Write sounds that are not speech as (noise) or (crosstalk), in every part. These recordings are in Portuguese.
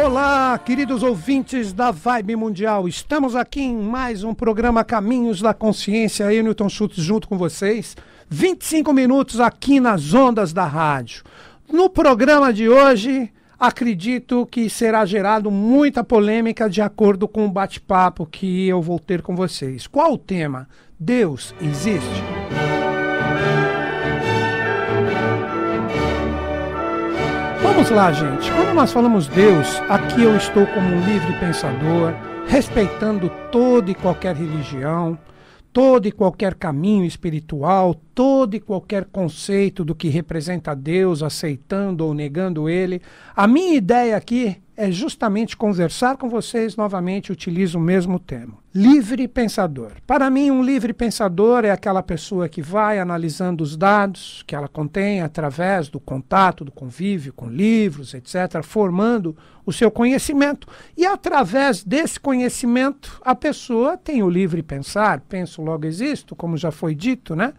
Olá, queridos ouvintes da Vibe Mundial. Estamos aqui em mais um programa Caminhos da Consciência. Eu, Newton Schultz, junto com vocês. 25 minutos aqui nas ondas da rádio. No programa de hoje, acredito que será gerado muita polêmica de acordo com o bate-papo que eu vou ter com vocês. Qual o tema? Deus existe? Vamos lá, gente. Quando nós falamos Deus, aqui eu estou como um livre pensador, respeitando toda e qualquer religião, todo e qualquer caminho espiritual, todo e qualquer conceito do que representa Deus, aceitando ou negando ele. A minha ideia aqui é justamente conversar com vocês novamente, utilizo o mesmo termo. Livre pensador. Para mim, um livre pensador é aquela pessoa que vai analisando os dados que ela contém através do contato, do convívio com livros, etc., formando o seu conhecimento. E através desse conhecimento, a pessoa tem o livre pensar, penso logo existo, como já foi dito, né?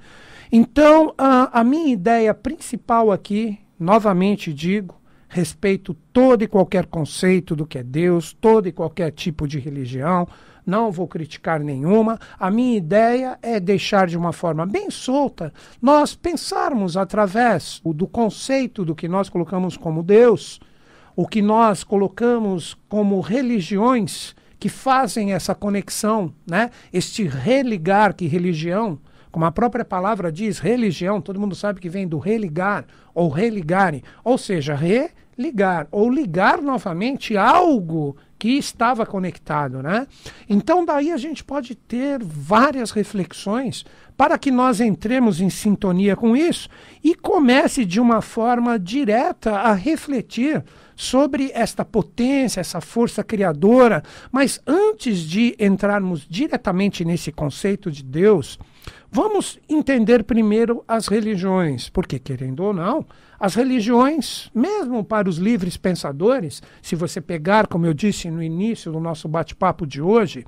Então, a, a minha ideia principal aqui, novamente digo, respeito todo e qualquer conceito do que é Deus, todo e qualquer tipo de religião, não vou criticar nenhuma. A minha ideia é deixar de uma forma bem solta nós pensarmos através do conceito do que nós colocamos como Deus, o que nós colocamos como religiões que fazem essa conexão, né? Este religar que religião como a própria palavra diz, religião, todo mundo sabe que vem do religar ou religarem, ou seja, re ligar ou ligar novamente algo que estava conectado, né? Então daí a gente pode ter várias reflexões para que nós entremos em sintonia com isso e comece de uma forma direta a refletir sobre esta potência, essa força criadora. Mas antes de entrarmos diretamente nesse conceito de Deus, vamos entender primeiro as religiões, porque querendo ou não, as religiões, mesmo para os livres pensadores, se você pegar, como eu disse no início do nosso bate-papo de hoje,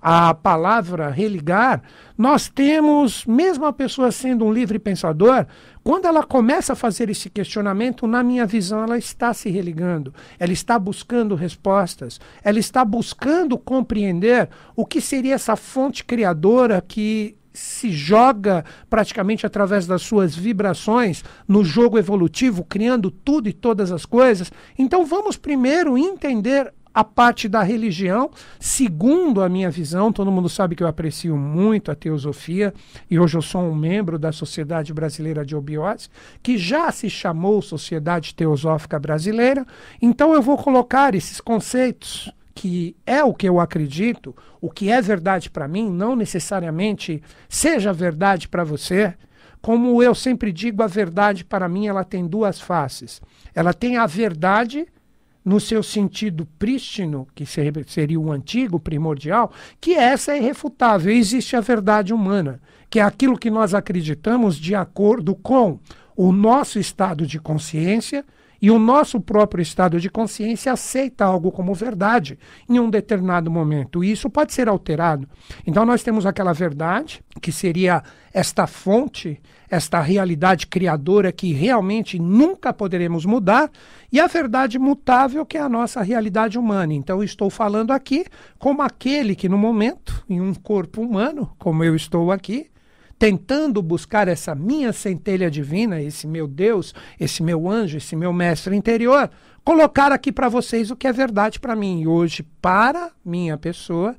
a palavra religar, nós temos, mesmo a pessoa sendo um livre pensador, quando ela começa a fazer esse questionamento, na minha visão, ela está se religando, ela está buscando respostas, ela está buscando compreender o que seria essa fonte criadora que se joga praticamente através das suas vibrações no jogo evolutivo, criando tudo e todas as coisas. Então vamos primeiro entender a parte da religião, segundo a minha visão, todo mundo sabe que eu aprecio muito a teosofia e hoje eu sou um membro da Sociedade Brasileira de Obiose, que já se chamou Sociedade Teosófica Brasileira. Então eu vou colocar esses conceitos que é o que eu acredito, o que é verdade para mim, não necessariamente seja verdade para você. Como eu sempre digo, a verdade para mim ela tem duas faces. Ela tem a verdade no seu sentido prístino, que seria o antigo, primordial, que essa é irrefutável. Existe a verdade humana, que é aquilo que nós acreditamos de acordo com o nosso estado de consciência e o nosso próprio estado de consciência aceita algo como verdade em um determinado momento. E isso pode ser alterado. Então, nós temos aquela verdade, que seria esta fonte, esta realidade criadora que realmente nunca poderemos mudar, e a verdade mutável, que é a nossa realidade humana. Então, estou falando aqui como aquele que, no momento, em um corpo humano, como eu estou aqui, tentando buscar essa minha centelha divina, esse meu Deus, esse meu anjo, esse meu mestre interior, colocar aqui para vocês o que é verdade para mim. E hoje, para minha pessoa,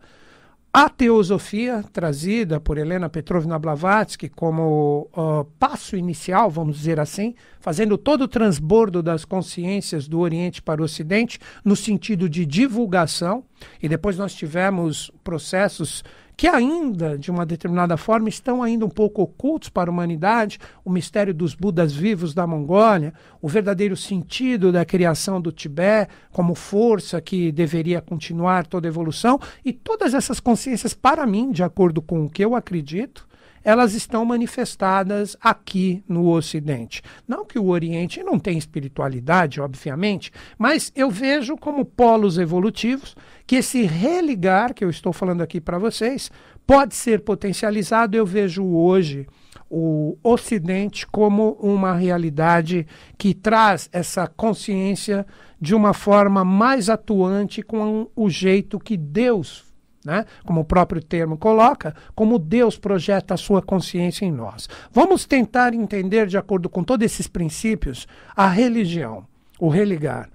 a teosofia trazida por Helena Petrovna Blavatsky como uh, passo inicial, vamos dizer assim, fazendo todo o transbordo das consciências do Oriente para o Ocidente, no sentido de divulgação, e depois nós tivemos processos que ainda, de uma determinada forma, estão ainda um pouco ocultos para a humanidade, o mistério dos Budas vivos da Mongólia, o verdadeiro sentido da criação do Tibete como força que deveria continuar toda a evolução, e todas essas consciências, para mim, de acordo com o que eu acredito, elas estão manifestadas aqui no Ocidente. Não que o Oriente não tenha espiritualidade, obviamente, mas eu vejo como polos evolutivos que esse religar que eu estou falando aqui para vocês pode ser potencializado. Eu vejo hoje o Ocidente como uma realidade que traz essa consciência de uma forma mais atuante com o jeito que Deus, né, como o próprio termo coloca, como Deus projeta a sua consciência em nós. Vamos tentar entender, de acordo com todos esses princípios, a religião, o religar.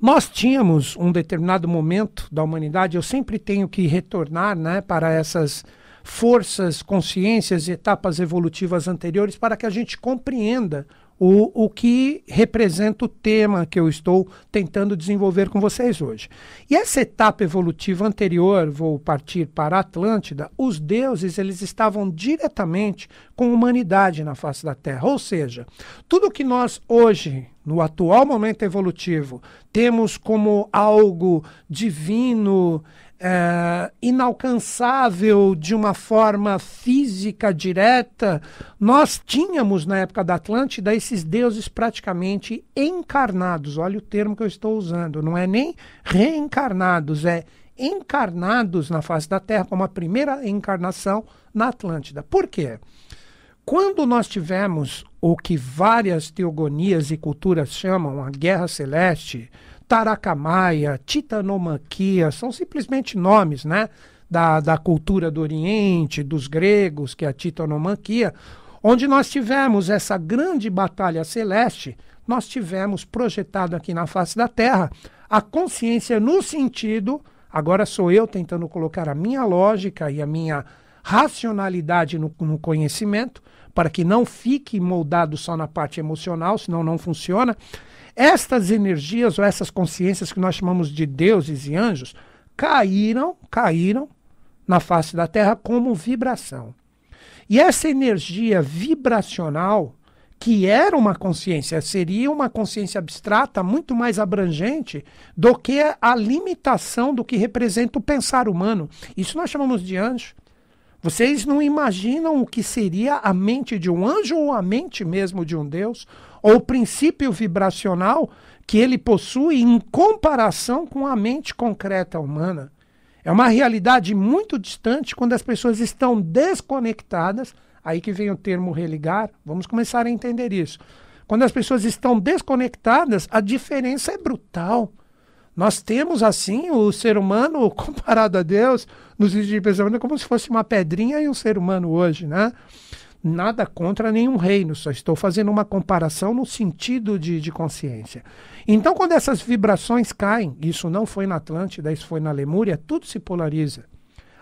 Nós tínhamos um determinado momento da humanidade, eu sempre tenho que retornar né, para essas forças, consciências e etapas evolutivas anteriores para que a gente compreenda o, o que representa o tema que eu estou tentando desenvolver com vocês hoje. E essa etapa evolutiva anterior, vou partir para a Atlântida, os deuses eles estavam diretamente com a humanidade na face da Terra. Ou seja, tudo que nós hoje no atual momento evolutivo, temos como algo divino, é, inalcançável de uma forma física direta, nós tínhamos na época da Atlântida esses deuses praticamente encarnados. Olha o termo que eu estou usando, não é nem reencarnados, é encarnados na face da Terra, como a primeira encarnação na Atlântida. Por quê? Quando nós tivemos o que várias teogonias e culturas chamam a Guerra Celeste, Taracamaia, Titanomaquia, são simplesmente nomes né, da, da cultura do Oriente, dos gregos, que é a Titanomaquia, onde nós tivemos essa grande batalha celeste, nós tivemos projetado aqui na face da Terra a consciência no sentido, agora sou eu tentando colocar a minha lógica e a minha racionalidade no, no conhecimento, para que não fique moldado só na parte emocional, senão não funciona. Estas energias ou essas consciências que nós chamamos de deuses e anjos caíram, caíram na face da Terra como vibração. E essa energia vibracional, que era uma consciência, seria uma consciência abstrata muito mais abrangente do que a limitação do que representa o pensar humano. Isso nós chamamos de anjo. Vocês não imaginam o que seria a mente de um anjo ou a mente mesmo de um Deus, ou princípio vibracional que ele possui em comparação com a mente concreta humana. É uma realidade muito distante quando as pessoas estão desconectadas. Aí que vem o termo religar. Vamos começar a entender isso. Quando as pessoas estão desconectadas, a diferença é brutal. Nós temos, assim, o ser humano (laughs) comparado a Deus, nos vídeos de pensamento, como se fosse uma pedrinha e um ser humano hoje, né? Nada contra nenhum reino, só estou fazendo uma comparação no sentido de, de consciência. Então, quando essas vibrações caem, isso não foi na Atlântida, isso foi na Lemúria, tudo se polariza.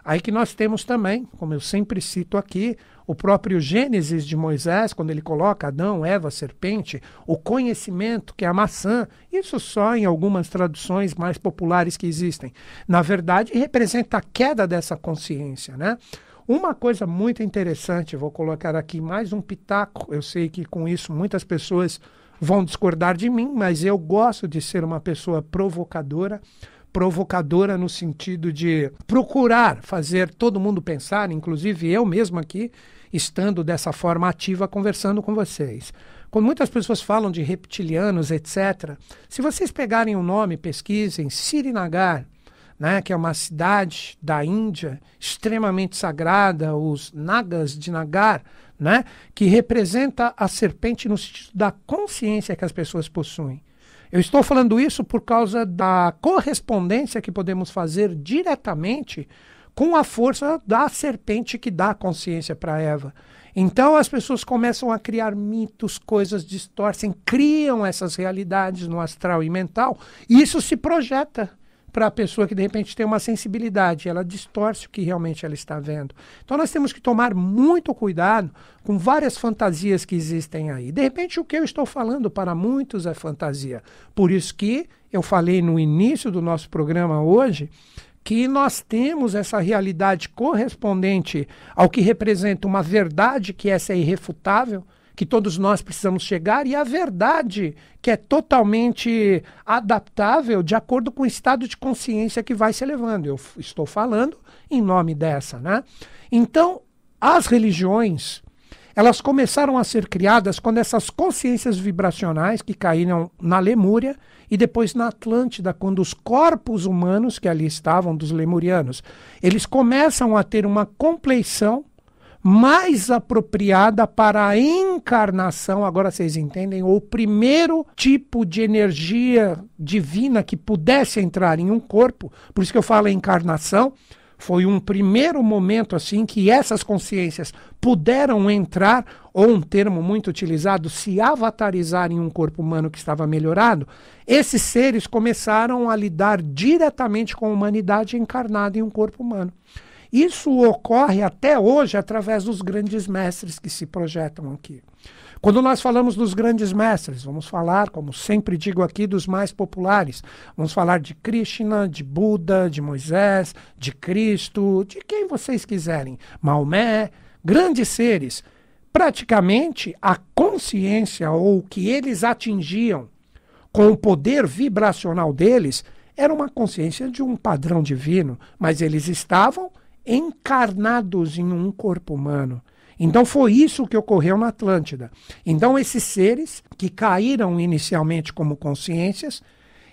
Aí que nós temos também, como eu sempre cito aqui, o próprio Gênesis de Moisés, quando ele coloca Adão, Eva, serpente, o conhecimento, que é a maçã, isso só em algumas traduções mais populares que existem. Na verdade, representa a queda dessa consciência, né? Uma coisa muito interessante, vou colocar aqui mais um pitaco. Eu sei que com isso muitas pessoas vão discordar de mim, mas eu gosto de ser uma pessoa provocadora provocadora no sentido de procurar fazer todo mundo pensar, inclusive eu mesmo aqui, estando dessa forma ativa conversando com vocês. Quando muitas pessoas falam de reptilianos, etc., se vocês pegarem o um nome, pesquisem Srinagar, né, que é uma cidade da Índia extremamente sagrada, os Nagas de Nagar, né, que representa a serpente no sentido da consciência que as pessoas possuem. Eu estou falando isso por causa da correspondência que podemos fazer diretamente com a força da serpente que dá consciência para Eva. Então as pessoas começam a criar mitos, coisas distorcem, criam essas realidades no astral e mental, e isso se projeta para a pessoa que de repente tem uma sensibilidade, ela distorce o que realmente ela está vendo. Então nós temos que tomar muito cuidado com várias fantasias que existem aí. De repente o que eu estou falando para muitos é fantasia. Por isso que eu falei no início do nosso programa hoje que nós temos essa realidade correspondente ao que representa uma verdade que essa é irrefutável, que todos nós precisamos chegar, e a verdade, que é totalmente adaptável de acordo com o estado de consciência que vai se elevando. Eu estou falando em nome dessa, né? Então, as religiões, elas começaram a ser criadas quando essas consciências vibracionais que caíram na Lemúria e depois na Atlântida, quando os corpos humanos que ali estavam dos lemurianos, eles começam a ter uma compleição mais apropriada para a encarnação, agora vocês entendem, o primeiro tipo de energia divina que pudesse entrar em um corpo, por isso que eu falo encarnação, foi um primeiro momento assim que essas consciências puderam entrar, ou um termo muito utilizado, se avatarizar em um corpo humano que estava melhorado. Esses seres começaram a lidar diretamente com a humanidade encarnada em um corpo humano. Isso ocorre até hoje através dos grandes mestres que se projetam aqui. Quando nós falamos dos grandes mestres, vamos falar, como sempre digo aqui, dos mais populares. Vamos falar de Krishna, de Buda, de Moisés, de Cristo, de quem vocês quiserem. Maomé, grandes seres. Praticamente a consciência ou o que eles atingiam com o poder vibracional deles era uma consciência de um padrão divino, mas eles estavam encarnados em um corpo humano. Então foi isso que ocorreu na Atlântida. Então esses seres que caíram inicialmente como consciências,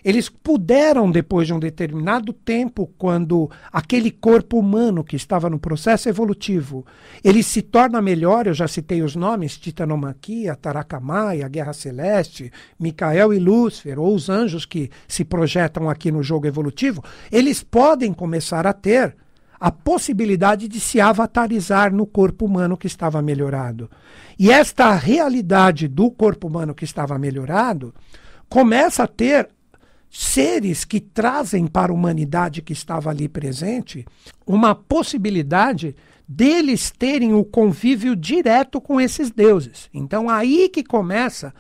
eles puderam, depois de um determinado tempo, quando aquele corpo humano que estava no processo evolutivo, ele se torna melhor, eu já citei os nomes, Titanomaquia, a Guerra Celeste, Micael e Lúcifer, ou os anjos que se projetam aqui no jogo evolutivo, eles podem começar a ter a possibilidade de se avatarizar no corpo humano que estava melhorado. E esta realidade do corpo humano que estava melhorado começa a ter seres que trazem para a humanidade que estava ali presente uma possibilidade deles terem o convívio direto com esses deuses. Então aí que começa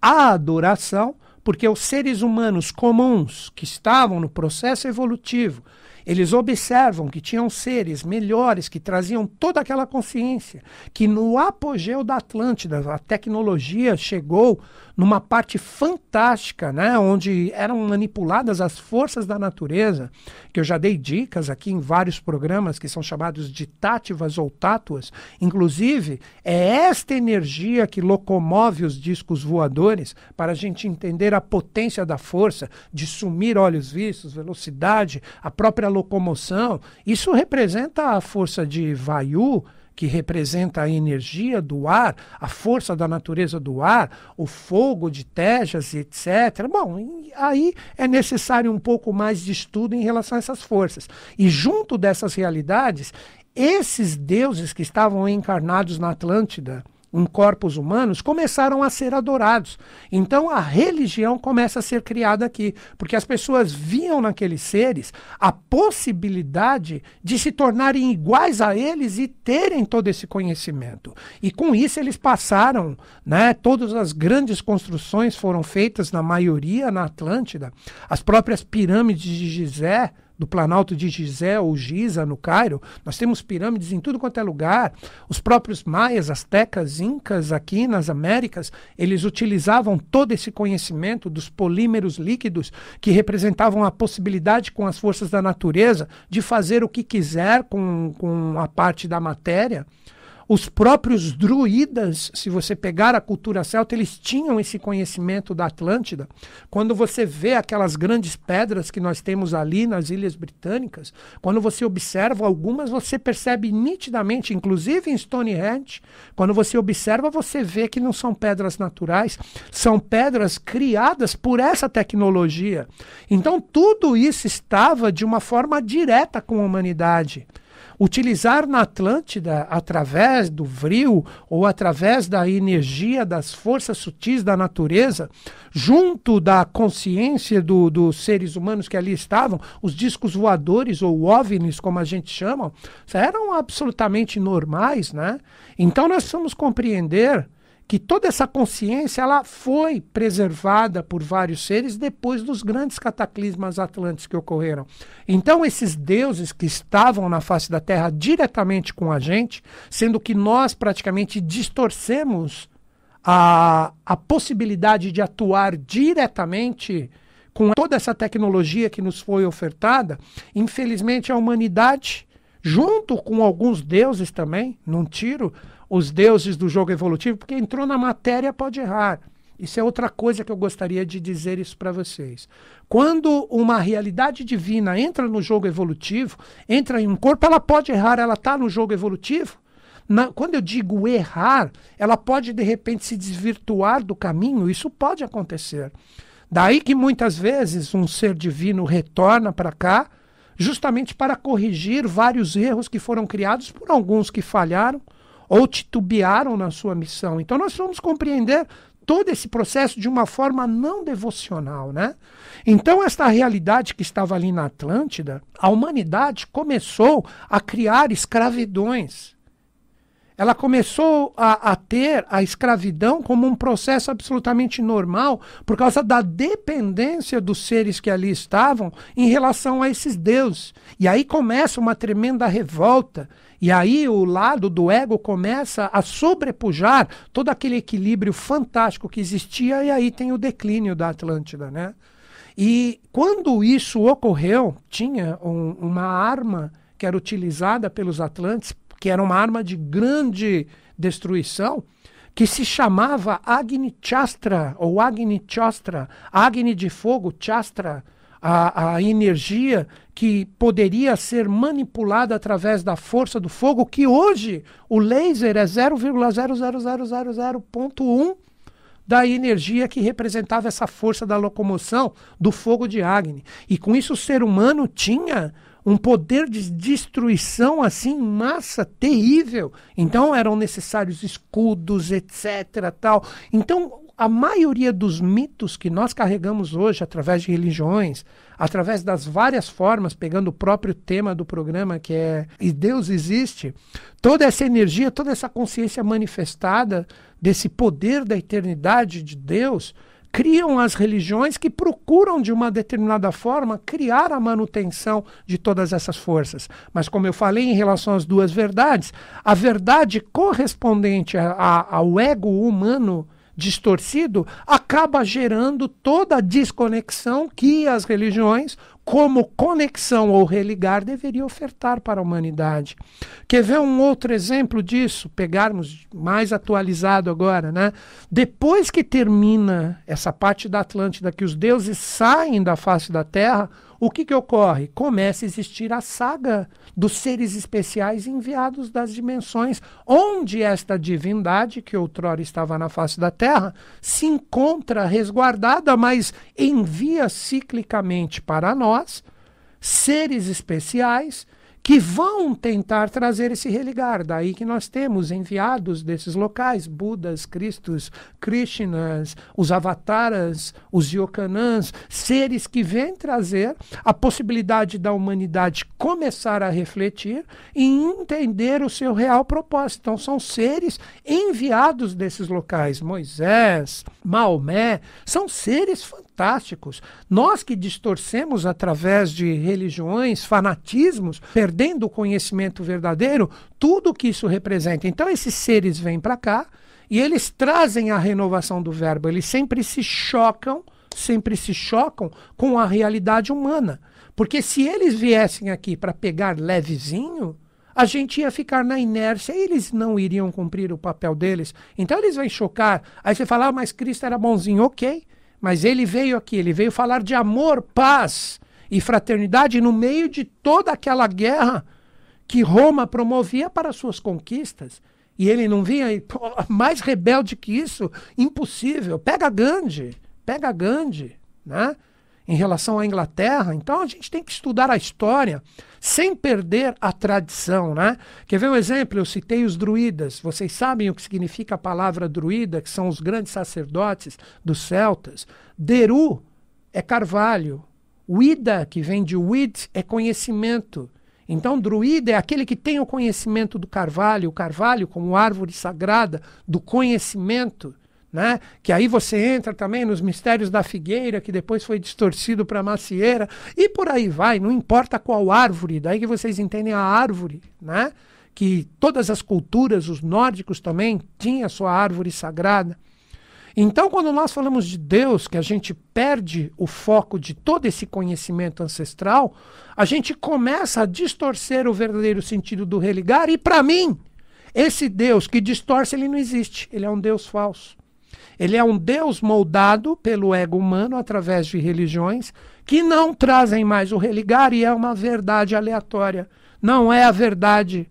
a adoração, porque os seres humanos comuns que estavam no processo evolutivo eles observam que tinham seres melhores que traziam toda aquela consciência, que no apogeu da Atlântida a tecnologia chegou numa parte fantástica, né, onde eram manipuladas as forças da natureza, que eu já dei dicas aqui em vários programas que são chamados de tátivas ou tátuas. Inclusive, é esta energia que locomove os discos voadores para a gente entender a potência da força de sumir olhos vistos, velocidade, a própria locomoção. Isso representa a força de Vayu, que representa a energia do ar, a força da natureza do ar, o fogo de Tejas, etc. Bom, aí é necessário um pouco mais de estudo em relação a essas forças. E junto dessas realidades, esses deuses que estavam encarnados na Atlântida, em corpos humanos começaram a ser adorados. Então a religião começa a ser criada aqui, porque as pessoas viam naqueles seres a possibilidade de se tornarem iguais a eles e terem todo esse conhecimento. E com isso eles passaram, né, todas as grandes construções foram feitas na maioria na Atlântida, as próprias pirâmides de Gizé, do Planalto de Gizé ou Giza, no Cairo. Nós temos pirâmides em tudo quanto é lugar. Os próprios maias, astecas, incas aqui nas Américas, eles utilizavam todo esse conhecimento dos polímeros líquidos que representavam a possibilidade com as forças da natureza de fazer o que quiser com, com a parte da matéria. Os próprios druidas, se você pegar a cultura celta, eles tinham esse conhecimento da Atlântida. Quando você vê aquelas grandes pedras que nós temos ali nas Ilhas Britânicas, quando você observa algumas, você percebe nitidamente, inclusive em Stonehenge, quando você observa, você vê que não são pedras naturais, são pedras criadas por essa tecnologia. Então, tudo isso estava de uma forma direta com a humanidade utilizar na Atlântida, através do vril ou através da energia das forças sutis da natureza, junto da consciência do, dos seres humanos que ali estavam, os discos voadores ou OVNIs, como a gente chama, eram absolutamente normais, né? Então nós precisamos compreender que toda essa consciência ela foi preservada por vários seres depois dos grandes cataclismas atlânticos que ocorreram. Então esses deuses que estavam na face da Terra diretamente com a gente, sendo que nós praticamente distorcemos a, a possibilidade de atuar diretamente com toda essa tecnologia que nos foi ofertada, infelizmente a humanidade, junto com alguns deuses também, num tiro, os deuses do jogo evolutivo, porque entrou na matéria, pode errar. Isso é outra coisa que eu gostaria de dizer isso para vocês. Quando uma realidade divina entra no jogo evolutivo, entra em um corpo, ela pode errar, ela está no jogo evolutivo, na, quando eu digo errar, ela pode de repente se desvirtuar do caminho, isso pode acontecer. Daí que muitas vezes um ser divino retorna para cá, justamente para corrigir vários erros que foram criados por alguns que falharam ou titubearam na sua missão. Então nós vamos compreender todo esse processo de uma forma não devocional, né? Então esta realidade que estava ali na Atlântida, a humanidade começou a criar escravidões ela começou a, a, ter a escravidão como um processo absolutamente normal por causa da dependência dos seres que ali estavam em relação a esses deuses. E aí começa uma tremenda revolta. E aí o lado do ego começa a sobrepujar todo aquele equilíbrio fantástico que existia, e aí tem o declínio da Atlântida, né? E quando isso ocorreu, tinha um, uma arma que era utilizada pelos Atlantes que era uma arma de grande destruição, que se chamava Agni Chastra, ou Agni Chastra, Agni de fogo, Chastra, a, a energia que poderia ser manipulada através da força do fogo, que hoje o laser é 0,00000.1 da energia que representava essa força da locomoção do fogo de Agni. E com isso o ser humano tinha um poder de destruição assim em massa terrível. Então eram necessários escudos, etc, tal. Então a maioria dos mitos que nós carregamos hoje através de religiões, através das várias formas, pegando o próprio tema do programa que é e Deus existe, toda essa energia, toda essa consciência manifestada desse poder da eternidade de Deus, criam as religiões que procuram, de uma determinada forma, criar a manutenção de todas essas forças. Mas, como eu falei em relação às duas verdades, a verdade correspondente a, a, ao ego humano distorcido acaba gerando toda a desconexão que as religiões como conexão ou religar deveria ofertar para a humanidade. Quer ver um outro exemplo disso? Pegarmos mais atualizado agora, né? Depois que termina essa parte da Atlântida, que os deuses saem da face da Terra, o que, que ocorre? Começa a existir a saga dos seres especiais enviados das dimensões, onde esta divindade, que outrora estava na face da Terra, se encontra resguardada, mas envia ciclicamente para nós seres especiais que vão tentar trazer esse religar. Daí que nós temos enviados desses locais, Budas, Cristos, Krishnas, os avataras, os Yokanãs, seres que vêm trazer a possibilidade da humanidade começar a refletir e entender o seu real propósito. Então são seres enviados desses locais. Moisés, Maomé, são seres fantásticos. Nós que distorcemos através de religiões, fanatismos, perdendo o conhecimento verdadeiro, tudo que isso representa. Então, esses seres vêm para cá e eles trazem a renovação do verbo. Eles sempre se chocam, sempre se chocam com a realidade humana. Porque se eles viessem aqui para pegar levezinho, a gente ia ficar na inércia e eles não iriam cumprir o papel deles. Então eles vêm chocar. Aí você fala, ah, mas Cristo era bonzinho. Ok. Mas ele veio aqui, ele veio falar de amor, paz e fraternidade no meio de toda aquela guerra que Roma promovia para suas conquistas. E ele não vinha mais rebelde que isso, impossível. Pega Gandhi, pega Gandhi, né? em relação à Inglaterra. Então a gente tem que estudar a história sem perder a tradição, né? Quer ver um exemplo? Eu citei os druidas. Vocês sabem o que significa a palavra druida, que são os grandes sacerdotes dos celtas. Deru é carvalho. Wida, que vem de wid, é conhecimento. Então, druida é aquele que tem o conhecimento do carvalho, o carvalho como árvore sagrada do conhecimento né? Que aí você entra também nos mistérios da figueira, que depois foi distorcido para macieira, e por aí vai, não importa qual árvore, daí que vocês entendem a árvore, né? Que todas as culturas, os nórdicos também, tinham a sua árvore sagrada. Então, quando nós falamos de Deus, que a gente perde o foco de todo esse conhecimento ancestral, a gente começa a distorcer o verdadeiro sentido do religar, e para mim, esse Deus que distorce, ele não existe, ele é um Deus falso. Ele é um Deus moldado pelo ego humano através de religiões que não trazem mais o religar e é uma verdade aleatória. Não é a verdade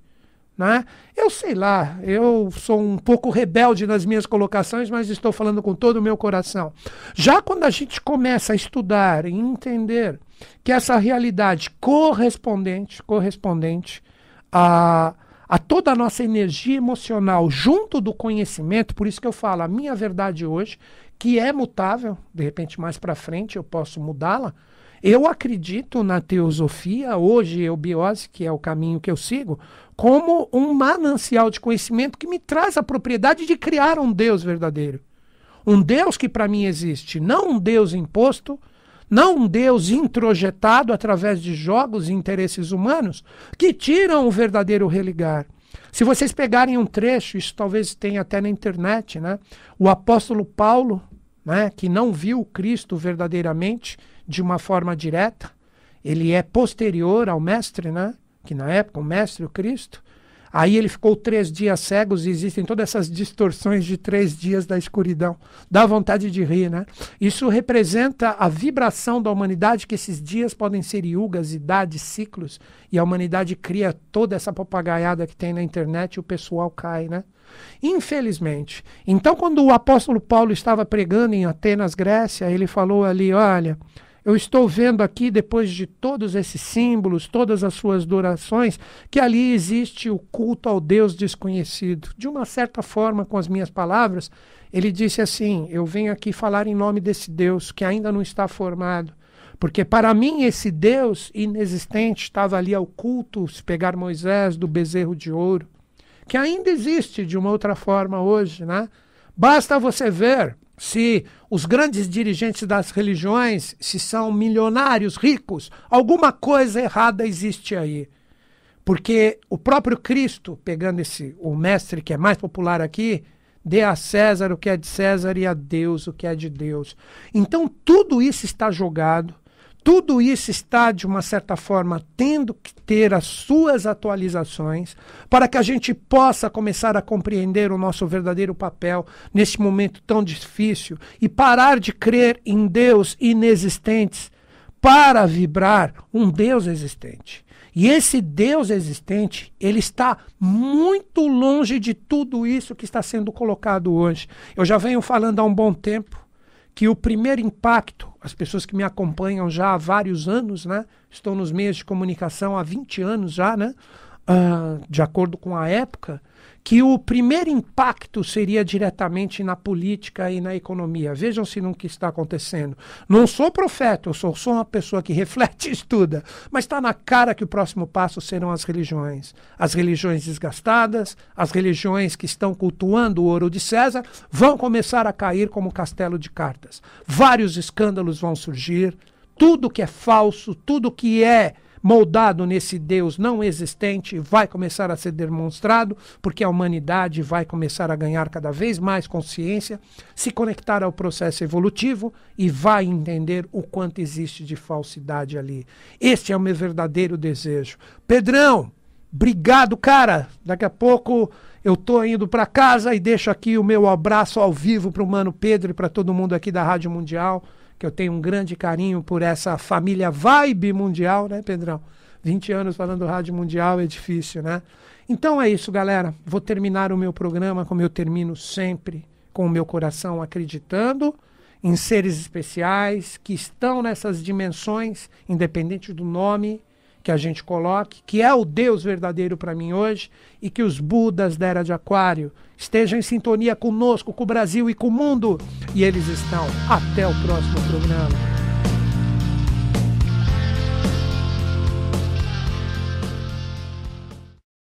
Né? Eu sei lá, eu sou um pouco rebelde nas minhas colocações, mas estou falando com todo o meu coração. Já quando a gente começa a estudar e entender que essa realidade correspondente, correspondente a, a toda a nossa energia emocional junto do conhecimento, por isso que eu falo, a minha verdade hoje, que é mutável, de repente mais para frente eu posso mudá-la, eu acredito na teosofia, hoje eubiose, que é o caminho que eu sigo, como um manancial de conhecimento que me traz a propriedade de criar um Deus verdadeiro. Um Deus que para mim existe, não um Deus imposto, não um Deus introjetado através de jogos e interesses humanos que tiram o verdadeiro religar. Se vocês pegarem um trecho, isso talvez tenha até na internet, né? O apóstolo Paulo, né, que não viu Cristo verdadeiramente, de uma forma direta, ele é posterior ao mestre, né? Que na época o mestre, o Cristo, aí ele ficou três dias cegos e existem todas essas distorções de três dias da escuridão. Dá vontade de rir, né? Isso representa a vibração da humanidade, que esses dias podem ser yugas, idades, ciclos, e a humanidade cria toda essa papagaiada que tem na internet e o pessoal cai, né? Infelizmente. Então, quando o apóstolo Paulo estava pregando em Atenas, Grécia, ele falou ali: olha, eu estou vendo aqui, depois de todos esses símbolos, todas as suas durações, que ali existe o culto ao Deus desconhecido. De uma certa forma, com as minhas palavras, ele disse assim: Eu venho aqui falar em nome desse Deus que ainda não está formado. Porque para mim esse Deus inexistente estava ali ao culto, se pegar Moisés do bezerro de ouro, que ainda existe de uma outra forma hoje, né? Basta você ver se os grandes dirigentes das religiões, se são milionários, ricos, alguma coisa errada existe aí. Porque o próprio Cristo, pegando esse o mestre que é mais popular aqui, dê a César o que é de César e a Deus o que é de Deus. Então tudo isso está jogado tudo isso está, de uma certa forma, tendo que ter as suas atualizações para que a gente possa começar a compreender o nosso verdadeiro papel nesse momento tão difícil e parar de crer em Deus inexistentes para vibrar um Deus existente. E esse Deus existente, ele está muito longe de tudo isso que está sendo colocado hoje. Eu já venho falando há um bom tempo que o primeiro impacto, as pessoas que me acompanham já há vários anos, né? Estou nos meios de comunicação há 20 anos já, né? Uh, de acordo com a época, que o primeiro impacto seria diretamente na política e na economia. Vejam se no que está acontecendo. Não sou profeta, eu sou só uma pessoa que (laughs) reflete e estuda, mas está na cara que o próximo passo serão as religiões. As religiões desgastadas, as religiões que estão cultuando o ouro de César, vão começar a cair como castelo de cartas. Vários escândalos vão surgir, tudo que é falso, tudo que é moldado nesse Deus não existente vai começar a ser demonstrado, porque a humanidade vai começar a ganhar cada vez mais consciência, se conectar ao processo evolutivo e vai entender o quanto existe de falsidade ali. Este é o meu verdadeiro desejo. Pedrão, obrigado, cara. Daqui a pouco eu tô indo para casa e deixo aqui o meu abraço ao vivo para o Mano Pedro e para todo mundo aqui da Rádio Mundial que eu tenho um grande carinho por essa família vibe mundial, né, Pedrão? 20 anos falando rádio mundial é difícil, né? Então é isso, galera. Vou terminar o meu programa como eu termino sempre, com o meu coração acreditando em seres especiais que estão nessas dimensões, independente do nome que a gente coloque, que é o Deus verdadeiro para mim hoje, e que os Budas da Era de Aquário estejam em sintonia conosco, com o Brasil e com o mundo. E eles estão. Até o próximo programa.